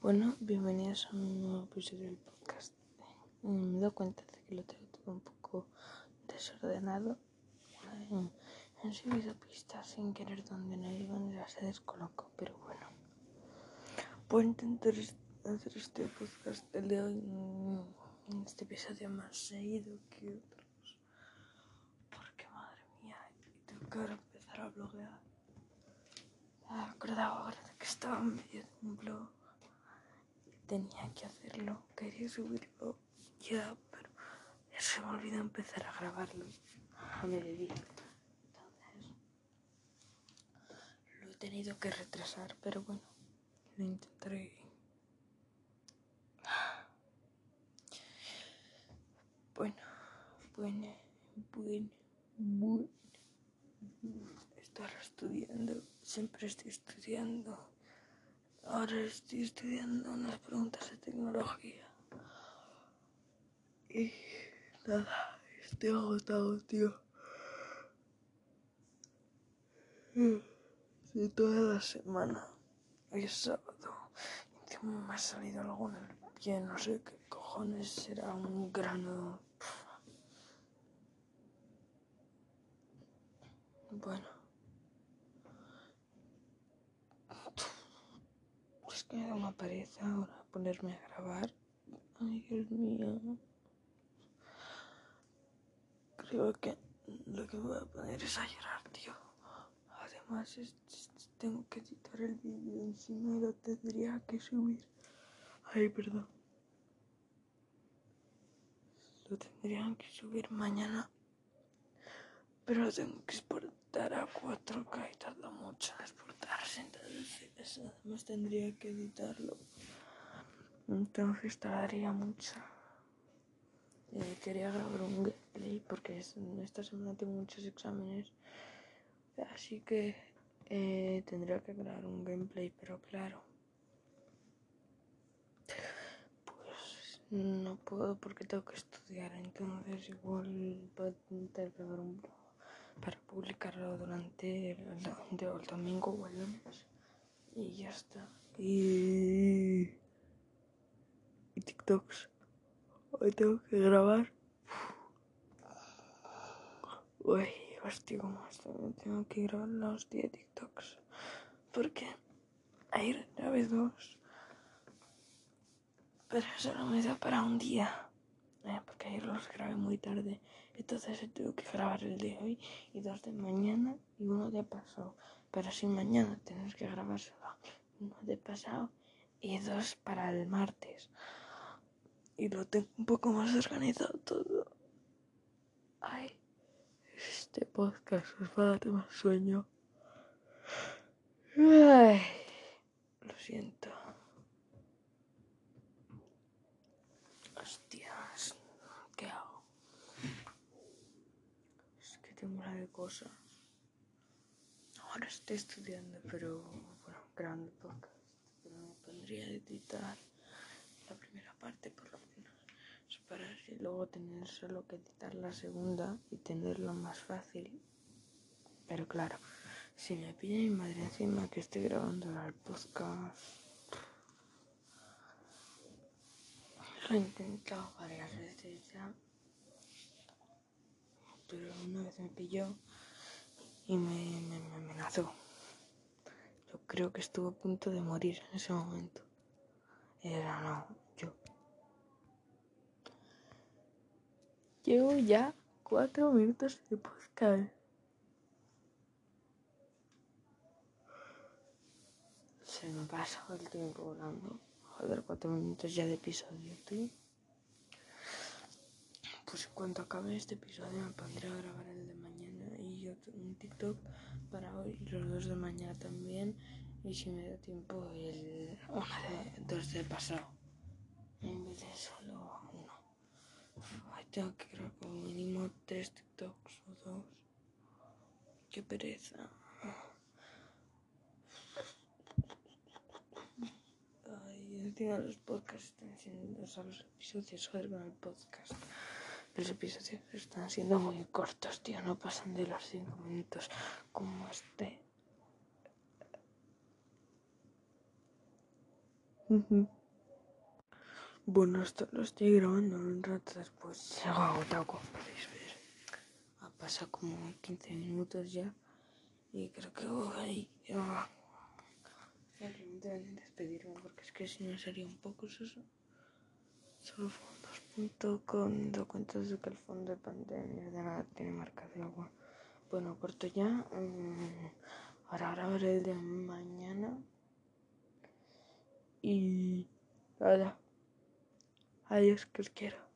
Bueno, bienvenidos a un nuevo episodio del podcast. Eh, Me he dado cuenta de que lo tengo todo un poco desordenado. He subido pistas sin querer donde no iban y ya se descolocó, pero bueno. Voy a intentar hacer este podcast el de hoy, mm, en este episodio más seguido que otros. Porque madre mía, tengo que empezar a bloguear. Me acordaba ahora de que estaba en medio de un blog tenía que hacerlo, quería subirlo ya, pero se me olvidó empezar a grabarlo a mediodía. Entonces lo he tenido que retrasar, pero bueno, lo intentaré. Bueno, bueno, bueno, bueno. Estoy ahora estudiando, siempre estoy estudiando. Ahora estoy estudiando unas preguntas de tecnología. Y nada, estoy agotado, tío. Sí, toda la semana. Hoy es sábado. Encima me ha salido algo en el pie, no sé qué cojones será un grano. Bueno. Pereza ahora ponerme a grabar. Ay, Dios mío. Creo que lo que voy a poner es a llorar, tío. Además, es- tengo que editar el vídeo encima y lo tendría que subir. Ay, perdón. Lo tendrían que subir mañana. Pero lo tengo que exportar a 4K y tarda mucho en exportarse. Entonces, además tendría que editarlo. Entonces tardaría mucho. Eh, quería grabar un gameplay porque es- esta semana tengo muchos exámenes. Así que eh, tendría que grabar un gameplay, pero claro. Pues no puedo porque tengo que estudiar. Entonces igual puedo intentar grabar un para publicarlo durante el, domingo o el lunes. Y ya está. Y, y TikToks. Hoy tengo que grabar. Uy, hostia, estoy. Tengo que grabar hostia de TikToks. Porque ayer grabé dos. Pero solo me da para un día. Porque ayer los grabé muy tarde. Entonces tengo que grabar el de hoy y dos de mañana y uno de pasado. Pero si mañana tener que grabar solo uno de pasado y dos para el martes. Y lo tengo un poco más organizado todo. Ay, este podcast os va a dar más sueño. Ay, lo siento. Hostias, ¿qué hago? Es que tengo una de cosas. Ahora estoy estudiando, pero bueno, grabando podcast. Pero me pondría a editar la primera parte por lo menos. Para así luego tener solo que editar la segunda y tenerlo más fácil. Pero claro, si me pilla mi madre encima que estoy grabando el podcast. Lo he intentado varias veces ya. Pero una vez me pilló y me, me, me amenazó. Yo creo que estuvo a punto de morir en ese momento. Era no, yo. Llevo ya cuatro minutos de podcast. Se me pasa el tiempo volando. Joder, cuatro minutos ya de episodio, tú. Pues en cuanto acabe este episodio me pondré a grabar el de mañana y otro, un TikTok para hoy y los dos de mañana también. Y si me da tiempo, el uno de dos de pasado. En vez de solo uno. Ay, tengo que grabar como mínimo tres TikToks o dos. Qué pereza. Ay, encima los podcasts están siendo, o sea, los episodios, joder, con el podcast. Los episodios están siendo muy cortos, tío, no pasan de los cinco minutos como este. Bueno, esto lo estoy grabando un rato después. Se ha agotado, como podéis ver. Ha pasado como 15 minutos ya. Y creo que voy a despedirme porque es que si no sería un poco eso. Solo fondos.com do cuentas de que el fondo de pantalla de nada tiene marca de agua. Bueno, corto ya. Mm, ahora grabaré el de mañana. Y nada. Adiós, que os quiero.